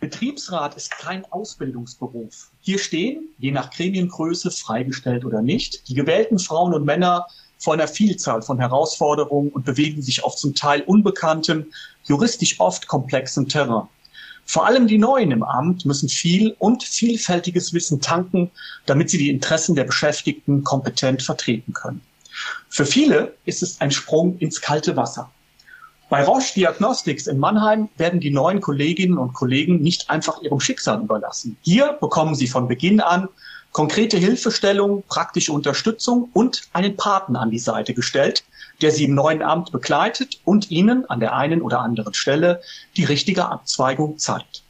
Betriebsrat ist kein Ausbildungsberuf. Hier stehen, je nach Gremiengröße, freigestellt oder nicht, die gewählten Frauen und Männer vor einer Vielzahl von Herausforderungen und bewegen sich auf zum Teil unbekanntem, juristisch oft komplexem Terrain. Vor allem die Neuen im Amt müssen viel und vielfältiges Wissen tanken, damit sie die Interessen der Beschäftigten kompetent vertreten können. Für viele ist es ein Sprung ins kalte Wasser. Bei Roche Diagnostics in Mannheim werden die neuen Kolleginnen und Kollegen nicht einfach ihrem Schicksal überlassen. Hier bekommen sie von Beginn an konkrete Hilfestellung, praktische Unterstützung und einen Paten an die Seite gestellt, der sie im neuen Amt begleitet und ihnen an der einen oder anderen Stelle die richtige Abzweigung zeigt.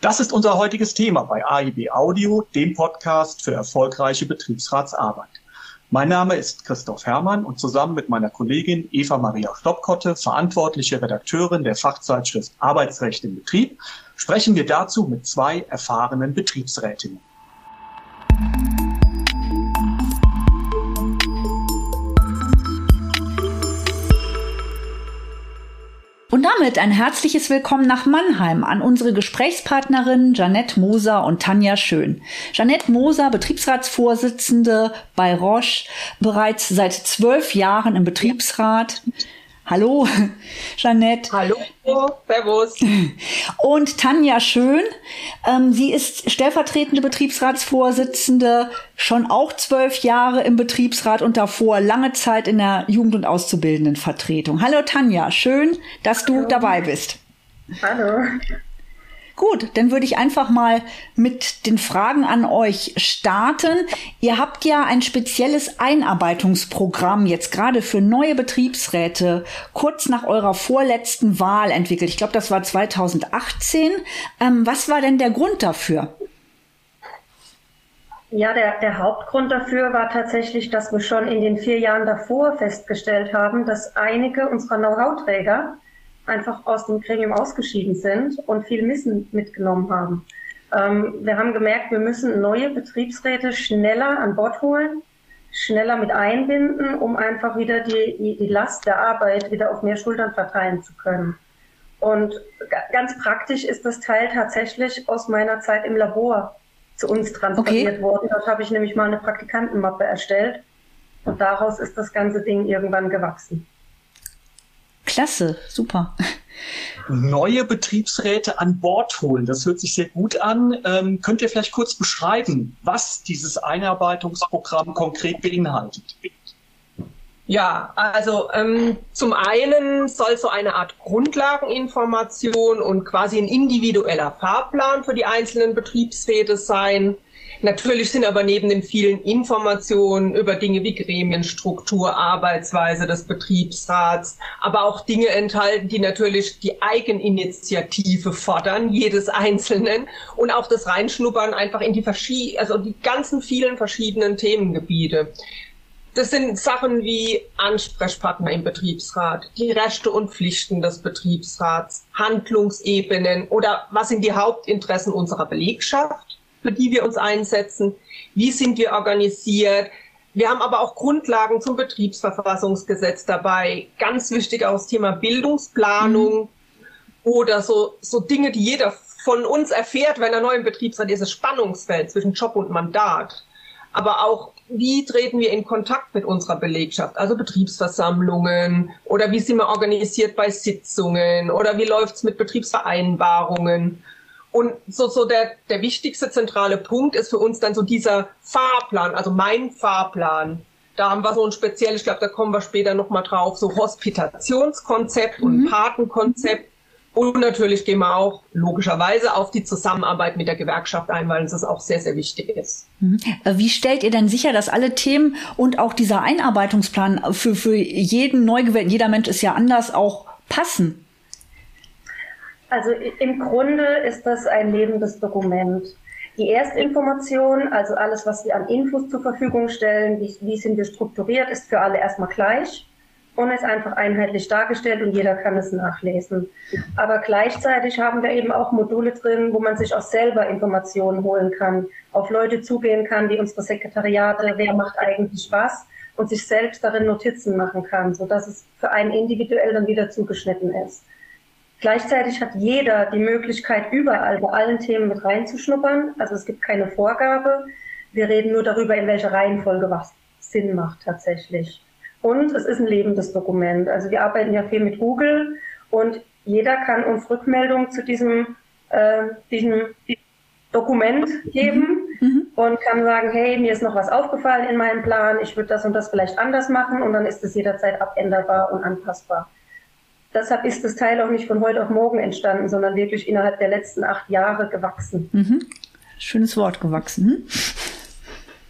Das ist unser heutiges Thema bei AIB Audio, dem Podcast für erfolgreiche Betriebsratsarbeit. Mein Name ist Christoph Hermann und zusammen mit meiner Kollegin Eva Maria Stoppkotte, verantwortliche Redakteurin der Fachzeitschrift Arbeitsrecht im Betrieb, sprechen wir dazu mit zwei erfahrenen Betriebsrätinnen. Und damit ein herzliches Willkommen nach Mannheim an unsere Gesprächspartnerinnen Janette Moser und Tanja Schön. Janette Moser, Betriebsratsvorsitzende bei Roche, bereits seit zwölf Jahren im Betriebsrat. Hallo, Jeanette. Hallo, Servus. Und Tanja Schön. Ähm, sie ist stellvertretende Betriebsratsvorsitzende, schon auch zwölf Jahre im Betriebsrat und davor lange Zeit in der Jugend- und Auszubildendenvertretung. Hallo Tanja, schön, dass du Hallo. dabei bist. Hallo. Gut, dann würde ich einfach mal mit den Fragen an euch starten. Ihr habt ja ein spezielles Einarbeitungsprogramm jetzt gerade für neue Betriebsräte kurz nach eurer vorletzten Wahl entwickelt. Ich glaube, das war 2018. Ähm, was war denn der Grund dafür? Ja, der, der Hauptgrund dafür war tatsächlich, dass wir schon in den vier Jahren davor festgestellt haben, dass einige unserer Know-how-Träger einfach aus dem Gremium ausgeschieden sind und viel Wissen mitgenommen haben. Ähm, wir haben gemerkt, wir müssen neue Betriebsräte schneller an Bord holen, schneller mit einbinden, um einfach wieder die, die, die Last der Arbeit wieder auf mehr Schultern verteilen zu können. Und ganz praktisch ist das Teil tatsächlich aus meiner Zeit im Labor zu uns transferiert okay. worden. Dort habe ich nämlich mal eine Praktikantenmappe erstellt und daraus ist das ganze Ding irgendwann gewachsen. Klasse, super. Neue Betriebsräte an Bord holen, das hört sich sehr gut an. Ähm, könnt ihr vielleicht kurz beschreiben, was dieses Einarbeitungsprogramm konkret beinhaltet? Ja, also ähm, zum einen soll so eine Art Grundlageninformation und quasi ein individueller Fahrplan für die einzelnen Betriebsräte sein. Natürlich sind aber neben den vielen Informationen über Dinge wie Gremienstruktur, Arbeitsweise des Betriebsrats, aber auch Dinge enthalten, die natürlich die Eigeninitiative fordern, jedes Einzelnen und auch das Reinschnuppern einfach in die verschiedenen, also die ganzen vielen verschiedenen Themengebiete. Das sind Sachen wie Ansprechpartner im Betriebsrat, die Rechte und Pflichten des Betriebsrats, Handlungsebenen oder was sind die Hauptinteressen unserer Belegschaft für die wir uns einsetzen. Wie sind wir organisiert? Wir haben aber auch Grundlagen zum Betriebsverfassungsgesetz dabei. Ganz wichtig auch das Thema Bildungsplanung mhm. oder so, so Dinge, die jeder von uns erfährt, wenn er neu im Betriebsrat ist, das Spannungsfeld zwischen Job und Mandat. Aber auch, wie treten wir in Kontakt mit unserer Belegschaft? Also Betriebsversammlungen oder wie sind wir organisiert bei Sitzungen oder wie läuft's mit Betriebsvereinbarungen? Und so, so der, der wichtigste zentrale Punkt ist für uns dann so dieser Fahrplan, also mein Fahrplan. Da haben wir so ein spezielles, ich glaube, da kommen wir später nochmal drauf, so Hospitationskonzept und mhm. Patenkonzept. Und natürlich gehen wir auch logischerweise auf die Zusammenarbeit mit der Gewerkschaft ein, weil uns das auch sehr, sehr wichtig ist. Mhm. Wie stellt ihr denn sicher, dass alle Themen und auch dieser Einarbeitungsplan für, für jeden Neugewählten, jeder Mensch ist ja anders, auch passen? Also im Grunde ist das ein lebendes Dokument. Die Erstinformation, also alles, was wir an Infos zur Verfügung stellen, wie, wie sind wir strukturiert, ist für alle erstmal gleich und ist einfach einheitlich dargestellt und jeder kann es nachlesen. Aber gleichzeitig haben wir eben auch Module drin, wo man sich auch selber Informationen holen kann, auf Leute zugehen kann, wie unsere Sekretariate, wer macht eigentlich was und sich selbst darin Notizen machen kann, sodass es für einen individuell dann wieder zugeschnitten ist. Gleichzeitig hat jeder die Möglichkeit, überall bei allen Themen mit reinzuschnuppern. Also es gibt keine Vorgabe. Wir reden nur darüber, in welcher Reihenfolge was Sinn macht tatsächlich. Und es ist ein lebendes Dokument. Also wir arbeiten ja viel mit Google und jeder kann uns Rückmeldungen zu diesem, äh, diesem Dokument geben mhm. und kann sagen, hey, mir ist noch was aufgefallen in meinem Plan, ich würde das und das vielleicht anders machen und dann ist es jederzeit abänderbar und anpassbar. Deshalb ist das Teil auch nicht von heute auf morgen entstanden, sondern wirklich innerhalb der letzten acht Jahre gewachsen. Mhm. Schönes Wort gewachsen. Hm?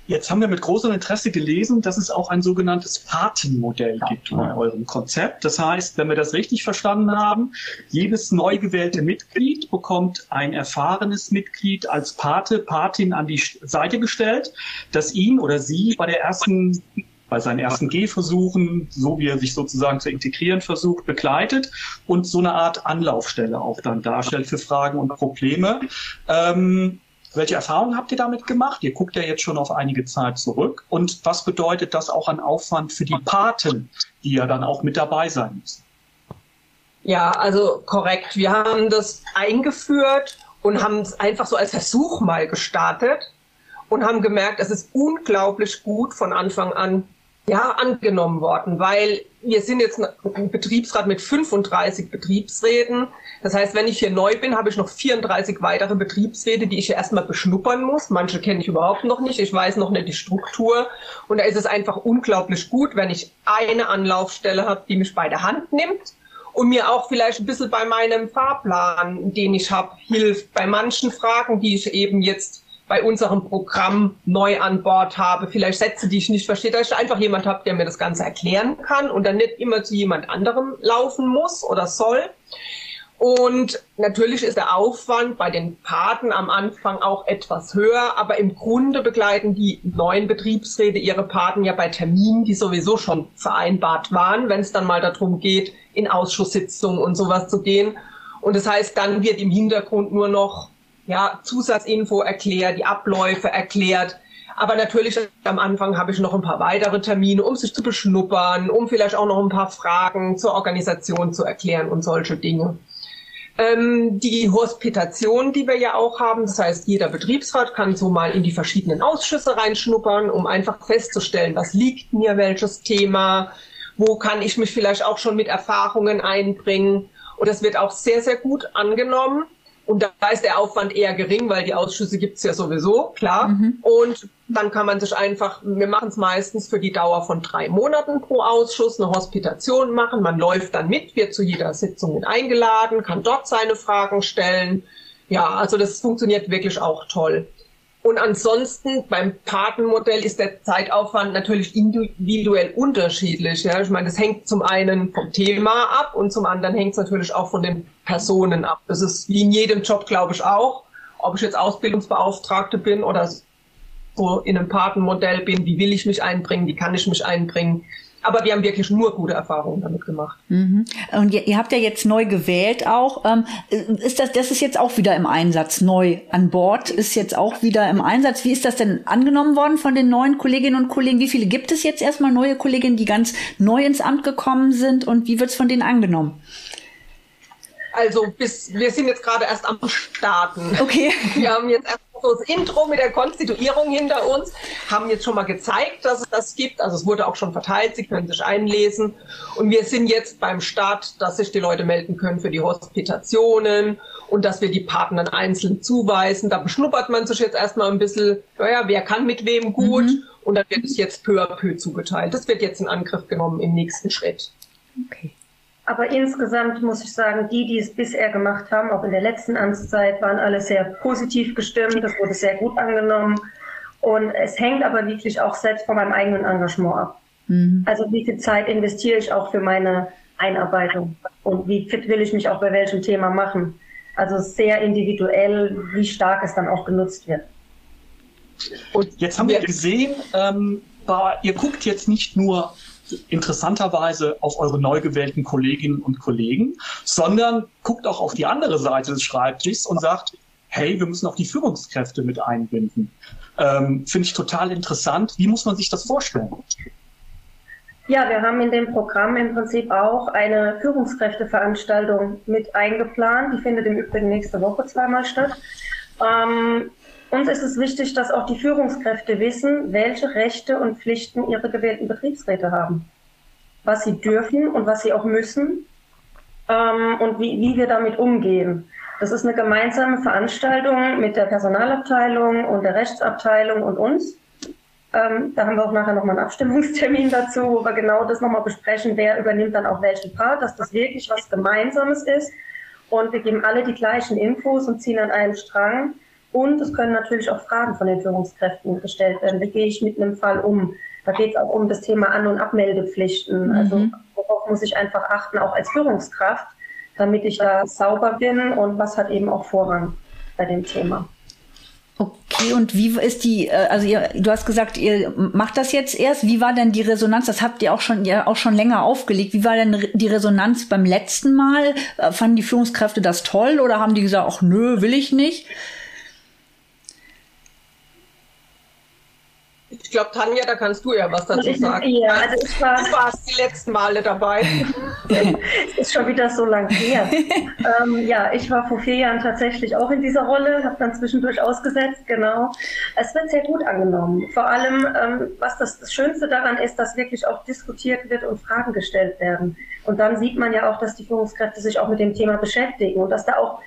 Jetzt haben wir mit großem Interesse gelesen, dass es auch ein sogenanntes Patenmodell gibt bei eurem Konzept. Das heißt, wenn wir das richtig verstanden haben, jedes neu gewählte Mitglied bekommt ein erfahrenes Mitglied als Pate, Patin an die Seite gestellt, das ihn oder sie bei der ersten bei seinen ersten Gehversuchen, so wie er sich sozusagen zu integrieren versucht, begleitet und so eine Art Anlaufstelle auch dann darstellt für Fragen und Probleme. Ähm, welche Erfahrungen habt ihr damit gemacht? Ihr guckt ja jetzt schon auf einige Zeit zurück. Und was bedeutet das auch an Aufwand für die Paten, die ja dann auch mit dabei sein müssen? Ja, also korrekt. Wir haben das eingeführt und haben es einfach so als Versuch mal gestartet und haben gemerkt, es ist unglaublich gut von Anfang an ja, angenommen worden, weil wir sind jetzt ein Betriebsrat mit 35 Betriebsräten. Das heißt, wenn ich hier neu bin, habe ich noch 34 weitere Betriebsräte, die ich erstmal beschnuppern muss. Manche kenne ich überhaupt noch nicht. Ich weiß noch nicht die Struktur. Und da ist es einfach unglaublich gut, wenn ich eine Anlaufstelle habe, die mich bei der Hand nimmt und mir auch vielleicht ein bisschen bei meinem Fahrplan, den ich habe, hilft. Bei manchen Fragen, die ich eben jetzt bei unserem Programm neu an Bord habe, vielleicht Sätze, die ich nicht verstehe, dass ich einfach jemand habe, der mir das Ganze erklären kann und dann nicht immer zu jemand anderem laufen muss oder soll. Und natürlich ist der Aufwand bei den Paten am Anfang auch etwas höher, aber im Grunde begleiten die neuen Betriebsräte ihre Paten ja bei Terminen, die sowieso schon vereinbart waren, wenn es dann mal darum geht, in Ausschusssitzungen und sowas zu gehen. Und das heißt, dann wird im Hintergrund nur noch ja, Zusatzinfo erklärt, die Abläufe erklärt. Aber natürlich am Anfang habe ich noch ein paar weitere Termine, um sich zu beschnuppern, um vielleicht auch noch ein paar Fragen zur Organisation zu erklären und solche Dinge. Ähm, die Hospitation, die wir ja auch haben, das heißt, jeder Betriebsrat kann so mal in die verschiedenen Ausschüsse reinschnuppern, um einfach festzustellen, was liegt mir, welches Thema, wo kann ich mich vielleicht auch schon mit Erfahrungen einbringen. Und das wird auch sehr, sehr gut angenommen. Und da ist der Aufwand eher gering, weil die Ausschüsse gibt's ja sowieso, klar. Mhm. Und dann kann man sich einfach, wir machen es meistens für die Dauer von drei Monaten pro Ausschuss, eine Hospitation machen. Man läuft dann mit, wird zu jeder Sitzung mit eingeladen, kann dort seine Fragen stellen. Ja, also das funktioniert wirklich auch toll. Und ansonsten beim Patenmodell ist der Zeitaufwand natürlich individuell unterschiedlich. Ja. Ich meine, das hängt zum einen vom Thema ab und zum anderen hängt es natürlich auch von den Personen ab. Das ist wie in jedem Job, glaube ich, auch. Ob ich jetzt Ausbildungsbeauftragte bin oder so in einem Patenmodell bin, wie will ich mich einbringen, wie kann ich mich einbringen. Aber wir haben wirklich nur gute Erfahrungen damit gemacht. Mhm. Und ihr, ihr, habt ja jetzt neu gewählt auch. Ähm, ist das, das ist jetzt auch wieder im Einsatz, neu an Bord ist jetzt auch wieder im Einsatz. Wie ist das denn angenommen worden von den neuen Kolleginnen und Kollegen? Wie viele gibt es jetzt erstmal neue Kolleginnen, die ganz neu ins Amt gekommen sind und wie wird es von denen angenommen? Also bis wir sind jetzt gerade erst am Starten. Okay. Wir haben jetzt erst so das Intro mit der Konstituierung hinter uns, haben jetzt schon mal gezeigt, dass es das gibt. Also es wurde auch schon verteilt, Sie können sich einlesen. Und wir sind jetzt beim Start, dass sich die Leute melden können für die Hospitationen und dass wir die Partnern einzeln zuweisen. Da beschnuppert man sich jetzt erstmal ein bisschen, naja, wer kann mit wem gut. Mhm. Und dann wird es jetzt peu à peu zugeteilt. Das wird jetzt in Angriff genommen im nächsten Schritt. Okay. Aber insgesamt muss ich sagen, die, die es bisher gemacht haben, auch in der letzten Amtszeit, waren alle sehr positiv gestimmt. Das wurde sehr gut angenommen. Und es hängt aber wirklich auch selbst von meinem eigenen Engagement ab. Mhm. Also wie viel Zeit investiere ich auch für meine Einarbeitung und wie fit will ich mich auch bei welchem Thema machen. Also sehr individuell, wie stark es dann auch genutzt wird. Und jetzt haben wir gesehen, ähm, ihr guckt jetzt nicht nur interessanterweise auf eure neu gewählten Kolleginnen und Kollegen, sondern guckt auch auf die andere Seite des Schreibtischs und sagt, hey, wir müssen auch die Führungskräfte mit einbinden. Ähm, Finde ich total interessant. Wie muss man sich das vorstellen? Ja, wir haben in dem Programm im Prinzip auch eine Führungskräfteveranstaltung mit eingeplant. Die findet im Übrigen nächste Woche zweimal statt. Ähm, uns ist es wichtig, dass auch die Führungskräfte wissen, welche Rechte und Pflichten ihre gewählten Betriebsräte haben. Was sie dürfen und was sie auch müssen ähm, und wie, wie wir damit umgehen. Das ist eine gemeinsame Veranstaltung mit der Personalabteilung und der Rechtsabteilung und uns. Ähm, da haben wir auch nachher nochmal einen Abstimmungstermin dazu, wo wir genau das nochmal besprechen, wer übernimmt dann auch welchen Part, dass das wirklich was Gemeinsames ist. Und wir geben alle die gleichen Infos und ziehen an einem Strang. Und es können natürlich auch Fragen von den Führungskräften gestellt werden. Wie gehe ich mit einem Fall um? Da geht es auch um das Thema An- und Abmeldepflichten. Mhm. Also worauf muss ich einfach achten, auch als Führungskraft, damit ich da sauber bin und was hat eben auch Vorrang bei dem Thema. Okay, und wie ist die, äh, also ihr, du hast gesagt, ihr macht das jetzt erst. Wie war denn die Resonanz? Das habt ihr auch schon, ja auch schon länger aufgelegt. Wie war denn die Resonanz beim letzten Mal? Äh, fanden die Führungskräfte das toll oder haben die gesagt, ach nö, will ich nicht? Ich glaube, Tanja, da kannst du ja was dazu sagen. Ja, also ich war, du warst die letzten Male dabei. ist schon wieder so lang her. ähm, ja, ich war vor vier Jahren tatsächlich auch in dieser Rolle, habe dann zwischendurch ausgesetzt, genau. Es wird sehr gut angenommen. Vor allem, ähm, was das, das Schönste daran ist, dass wirklich auch diskutiert wird und Fragen gestellt werden. Und dann sieht man ja auch, dass die Führungskräfte sich auch mit dem Thema beschäftigen und dass da auch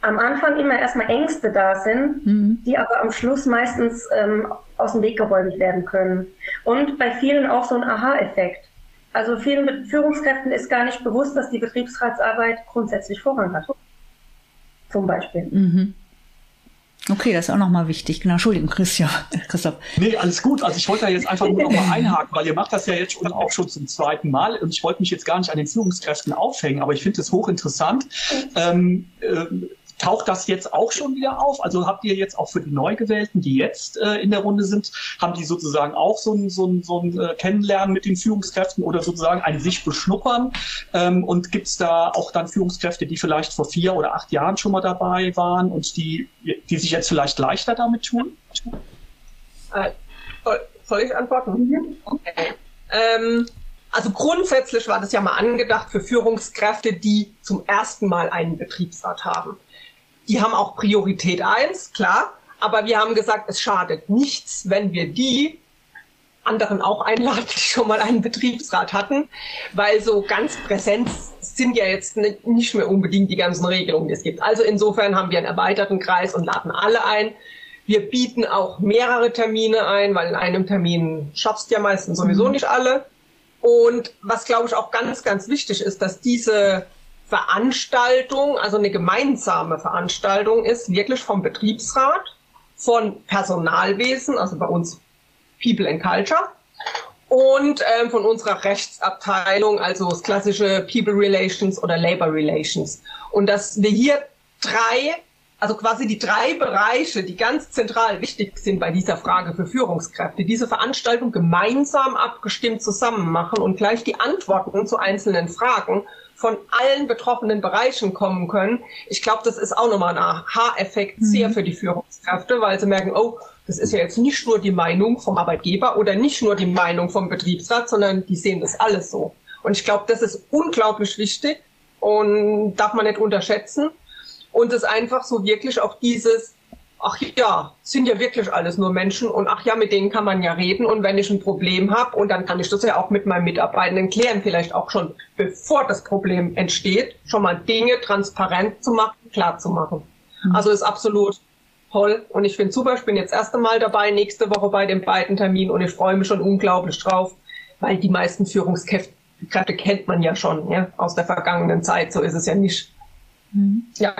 am Anfang immer erstmal Ängste da sind, mhm. die aber am Schluss meistens ähm, aus dem Weg geräumt werden können. Und bei vielen auch so ein Aha-Effekt. Also vielen Führungskräften ist gar nicht bewusst, dass die Betriebsratsarbeit grundsätzlich Vorrang hat. Zum Beispiel. Mhm. Okay, das ist auch nochmal wichtig. Genau, Entschuldigung, Christian. Christoph. Nee, alles gut. Also ich wollte da jetzt einfach nur nochmal einhaken, weil ihr macht das ja jetzt schon auch schon zum zweiten Mal und ich wollte mich jetzt gar nicht an den Führungskräften aufhängen, aber ich finde es hochinteressant. Ähm, äh, Taucht das jetzt auch schon wieder auf? Also habt ihr jetzt auch für die Neugewählten, die jetzt äh, in der Runde sind, haben die sozusagen auch so ein, so ein, so ein äh, Kennenlernen mit den Führungskräften oder sozusagen ein sich beschnuppern? Ähm, und gibt's da auch dann Führungskräfte, die vielleicht vor vier oder acht Jahren schon mal dabei waren und die, die sich jetzt vielleicht leichter damit tun? Äh, soll ich antworten? Mhm. Okay. Ähm, also grundsätzlich war das ja mal angedacht für Führungskräfte, die zum ersten Mal einen Betriebsrat haben. Die haben auch Priorität eins, klar. Aber wir haben gesagt, es schadet nichts, wenn wir die anderen auch einladen, die schon mal einen Betriebsrat hatten, weil so ganz präsent sind ja jetzt nicht mehr unbedingt die ganzen Regelungen, die es gibt. Also insofern haben wir einen erweiterten Kreis und laden alle ein. Wir bieten auch mehrere Termine ein, weil in einem Termin schaffst ja meistens sowieso mhm. nicht alle. Und was, glaube ich, auch ganz, ganz wichtig ist, dass diese Veranstaltung, also eine gemeinsame Veranstaltung ist, wirklich vom Betriebsrat, von Personalwesen, also bei uns People and Culture, und ähm, von unserer Rechtsabteilung, also das klassische People Relations oder Labor Relations. Und dass wir hier drei, also quasi die drei Bereiche, die ganz zentral wichtig sind bei dieser Frage für Führungskräfte, diese Veranstaltung gemeinsam abgestimmt zusammen machen und gleich die Antworten zu einzelnen Fragen von allen betroffenen Bereichen kommen können. Ich glaube, das ist auch nochmal ein Aha-Effekt mhm. sehr für die Führungskräfte, weil sie merken, oh, das ist ja jetzt nicht nur die Meinung vom Arbeitgeber oder nicht nur die Meinung vom Betriebsrat, sondern die sehen das alles so. Und ich glaube, das ist unglaublich wichtig und darf man nicht unterschätzen. Und es einfach so wirklich auch dieses, ach ja, sind ja wirklich alles nur Menschen und ach ja, mit denen kann man ja reden und wenn ich ein Problem habe und dann kann ich das ja auch mit meinen Mitarbeitenden klären, vielleicht auch schon bevor das Problem entsteht, schon mal Dinge transparent zu machen, klar zu machen. Mhm. Also ist absolut toll und ich finde super, ich bin jetzt das erste Mal dabei, nächste Woche bei den beiden Terminen und ich freue mich schon unglaublich drauf, weil die meisten Führungskräfte kennt man ja schon ja, aus der vergangenen Zeit, so ist es ja nicht. Mhm. Ja.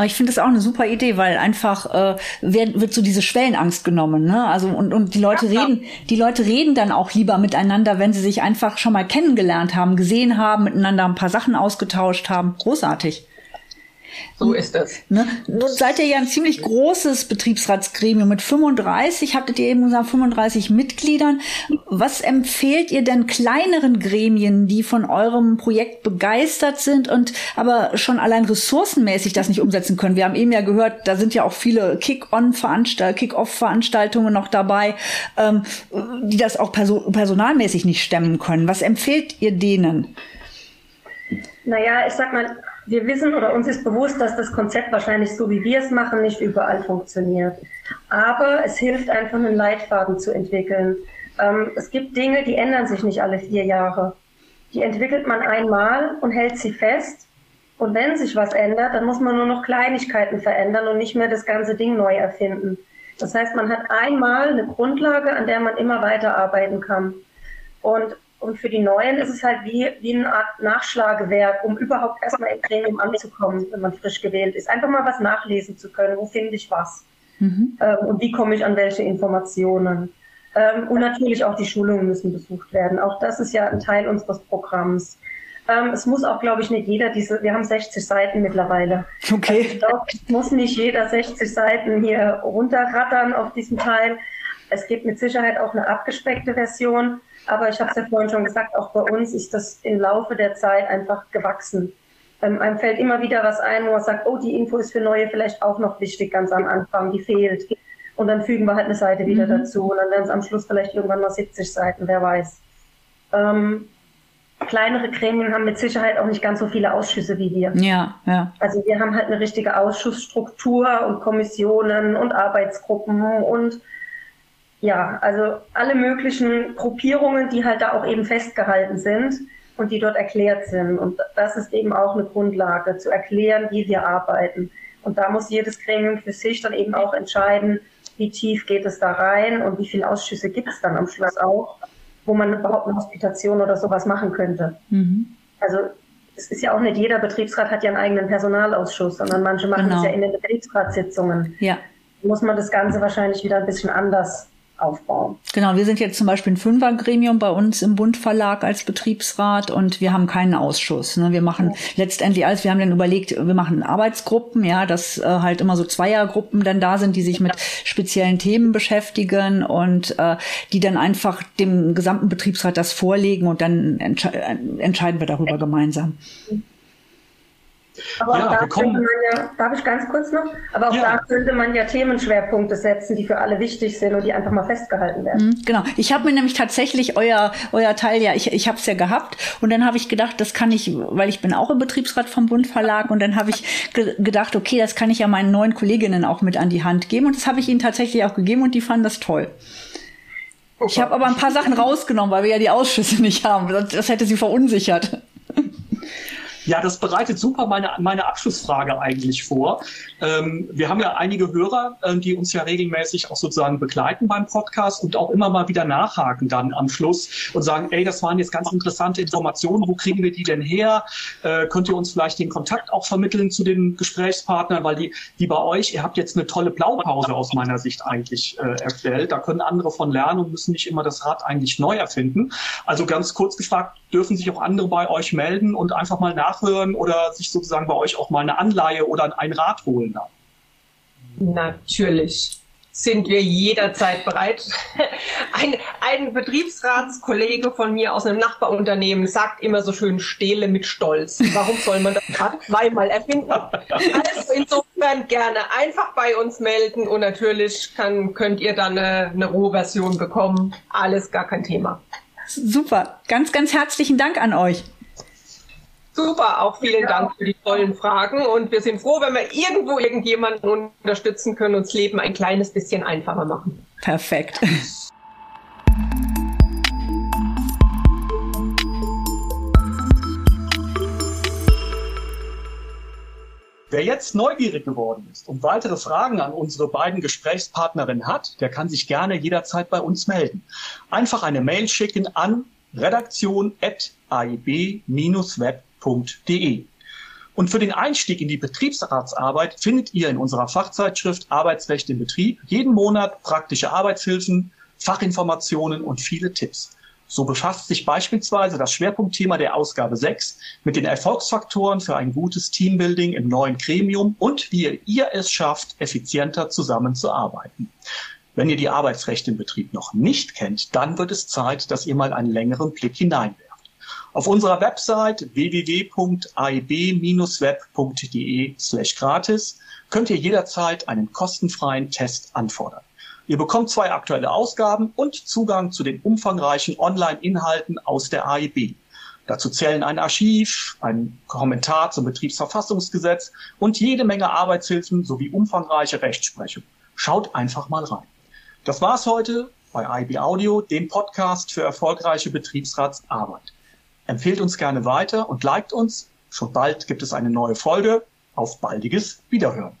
Aber ich finde das auch eine super Idee, weil einfach äh, wird, wird so diese Schwellenangst genommen, ne? Also und, und die Leute ja, reden, die Leute reden dann auch lieber miteinander, wenn sie sich einfach schon mal kennengelernt haben, gesehen haben, miteinander ein paar Sachen ausgetauscht haben. Großartig. So ist es. Ne? Nun seid ihr ja ein ziemlich großes Betriebsratsgremium mit 35, habtet ihr eben gesagt, 35 Mitgliedern. Was empfehlt ihr denn kleineren Gremien, die von eurem Projekt begeistert sind und aber schon allein ressourcenmäßig das nicht umsetzen können? Wir haben eben ja gehört, da sind ja auch viele Kick-on-Veranstaltungen, Kick-off-Veranstaltungen noch dabei, ähm, die das auch perso personalmäßig nicht stemmen können. Was empfehlt ihr denen? Naja, ich sag mal, wir wissen oder uns ist bewusst, dass das Konzept wahrscheinlich so, wie wir es machen, nicht überall funktioniert. Aber es hilft einfach, einen Leitfaden zu entwickeln. Ähm, es gibt Dinge, die ändern sich nicht alle vier Jahre. Die entwickelt man einmal und hält sie fest. Und wenn sich was ändert, dann muss man nur noch Kleinigkeiten verändern und nicht mehr das ganze Ding neu erfinden. Das heißt, man hat einmal eine Grundlage, an der man immer weiter arbeiten kann. Und und für die Neuen ist es halt wie, wie eine Art Nachschlagewerk, um überhaupt erstmal im Gremium anzukommen, wenn man frisch gewählt ist. Einfach mal was nachlesen zu können. Wo finde ich was? Mhm. Ähm, und wie komme ich an welche Informationen? Ähm, und natürlich auch die Schulungen müssen besucht werden. Auch das ist ja ein Teil unseres Programms. Ähm, es muss auch, glaube ich, nicht jeder diese, wir haben 60 Seiten mittlerweile. Okay. Also ich glaube, es muss nicht jeder 60 Seiten hier runterrattern auf diesem Teil. Es gibt mit Sicherheit auch eine abgespeckte Version. Aber ich habe es ja vorhin schon gesagt, auch bei uns ist das im Laufe der Zeit einfach gewachsen. Ähm, einem fällt immer wieder was ein, wo man sagt, oh, die Info ist für Neue vielleicht auch noch wichtig, ganz am Anfang, die fehlt. Und dann fügen wir halt eine Seite wieder mhm. dazu und dann werden es am Schluss vielleicht irgendwann mal 70 Seiten, wer weiß. Ähm, kleinere Gremien haben mit Sicherheit auch nicht ganz so viele Ausschüsse wie wir. Ja, ja. Also wir haben halt eine richtige Ausschussstruktur und Kommissionen und Arbeitsgruppen und ja, also alle möglichen Gruppierungen, die halt da auch eben festgehalten sind und die dort erklärt sind. Und das ist eben auch eine Grundlage, zu erklären, wie wir arbeiten. Und da muss jedes Gremium für sich dann eben auch entscheiden, wie tief geht es da rein und wie viele Ausschüsse gibt es dann am Schluss auch, wo man überhaupt eine Hospitation oder sowas machen könnte. Mhm. Also es ist ja auch nicht jeder Betriebsrat hat ja einen eigenen Personalausschuss, sondern manche machen genau. es ja in den Betriebsratssitzungen. Ja. Muss man das Ganze wahrscheinlich wieder ein bisschen anders aufbauen. Genau, wir sind jetzt zum Beispiel ein Fünfergremium bei uns im Bund Verlag als Betriebsrat und wir haben keinen Ausschuss. Ne? Wir machen ja. letztendlich alles, wir haben dann überlegt, wir machen Arbeitsgruppen, ja, dass äh, halt immer so Zweiergruppen dann da sind, die sich mit speziellen Themen beschäftigen und äh, die dann einfach dem gesamten Betriebsrat das vorlegen und dann entsche entscheiden wir darüber gemeinsam. Aber ja, da könnte man ja, darf ich ganz kurz noch? Aber auch ja. da könnte man ja Themenschwerpunkte setzen, die für alle wichtig sind und die einfach mal festgehalten werden. Mhm, genau. Ich habe mir nämlich tatsächlich euer, euer Teil ja, ich, ich habe es ja gehabt und dann habe ich gedacht, das kann ich, weil ich bin auch im Betriebsrat vom Bund Verlag und dann habe ich ge gedacht, okay, das kann ich ja meinen neuen Kolleginnen auch mit an die Hand geben und das habe ich ihnen tatsächlich auch gegeben und die fanden das toll. Ich habe aber ein paar Sachen rausgenommen, weil wir ja die Ausschüsse nicht haben. Das hätte sie verunsichert. Ja, das bereitet super meine, meine Abschlussfrage eigentlich vor. Ähm, wir haben ja einige Hörer, äh, die uns ja regelmäßig auch sozusagen begleiten beim Podcast und auch immer mal wieder nachhaken dann am Schluss und sagen, ey, das waren jetzt ganz interessante Informationen, wo kriegen wir die denn her? Äh, könnt ihr uns vielleicht den Kontakt auch vermitteln zu den Gesprächspartnern, weil die, die bei euch, ihr habt jetzt eine tolle Blaupause aus meiner Sicht eigentlich äh, erstellt. Da können andere von lernen und müssen nicht immer das Rad eigentlich neu erfinden. Also ganz kurz gefragt, dürfen sich auch andere bei euch melden und einfach mal nachhören oder sich sozusagen bei euch auch mal eine Anleihe oder ein Rat holen? Natürlich sind wir jederzeit bereit. Ein, ein Betriebsratskollege von mir aus einem Nachbarunternehmen sagt immer so schön, stehle mit Stolz. Warum soll man das gerade zweimal erfinden? Also insofern gerne einfach bei uns melden und natürlich kann, könnt ihr dann eine, eine Rohversion bekommen. Alles gar kein Thema. Super. Ganz, ganz herzlichen Dank an euch. Super, auch vielen Dank für die tollen Fragen und wir sind froh, wenn wir irgendwo irgendjemanden unterstützen können, und das Leben ein kleines bisschen einfacher machen. Perfekt. Wer jetzt neugierig geworden ist und weitere Fragen an unsere beiden Gesprächspartnerinnen hat, der kann sich gerne jederzeit bei uns melden. Einfach eine Mail schicken an redaktion.aib-web.de. Und für den Einstieg in die Betriebsratsarbeit findet ihr in unserer Fachzeitschrift Arbeitsrecht im Betrieb jeden Monat praktische Arbeitshilfen, Fachinformationen und viele Tipps. So befasst sich beispielsweise das Schwerpunktthema der Ausgabe 6 mit den Erfolgsfaktoren für ein gutes Teambuilding im neuen Gremium und wie ihr es schafft, effizienter zusammenzuarbeiten. Wenn ihr die Arbeitsrechte im Betrieb noch nicht kennt, dann wird es Zeit, dass ihr mal einen längeren Blick hineinwerft. Auf unserer Website www.aib-web.de slash gratis könnt ihr jederzeit einen kostenfreien Test anfordern. Ihr bekommt zwei aktuelle Ausgaben und Zugang zu den umfangreichen Online-Inhalten aus der AIB. Dazu zählen ein Archiv, ein Kommentar zum Betriebsverfassungsgesetz und jede Menge Arbeitshilfen sowie umfangreiche Rechtsprechung. Schaut einfach mal rein. Das war's heute bei AIB Audio, dem Podcast für erfolgreiche Betriebsratsarbeit. Empfehlt uns gerne weiter und liked uns. Schon bald gibt es eine neue Folge. Auf baldiges Wiederhören.